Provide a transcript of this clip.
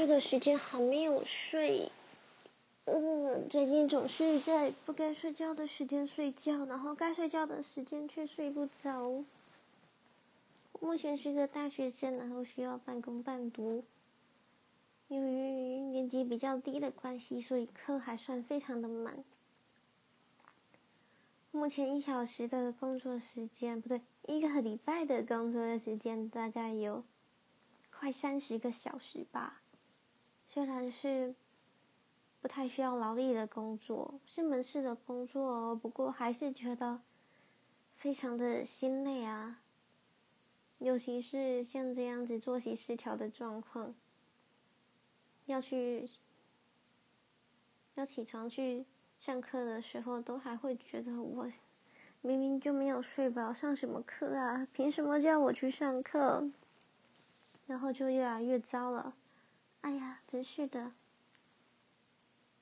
这个时间还没有睡。嗯，最近总是在不该睡觉的时间睡觉，然后该睡觉的时间却睡不着。目前是个大学生，然后需要半工半读。由于年级比较低的关系，所以课还算非常的满。目前一小时的工作时间，不对，一个礼拜的工作时间大概有快三十个小时吧。虽然是不太需要劳力的工作，是门市的工作哦，不过还是觉得非常的心累啊。尤其是像这样子作息失调的状况，要去要起床去上课的时候，都还会觉得我明明就没有睡饱，上什么课啊？凭什么叫我去上课？然后就越来越糟了。哎呀，真是的。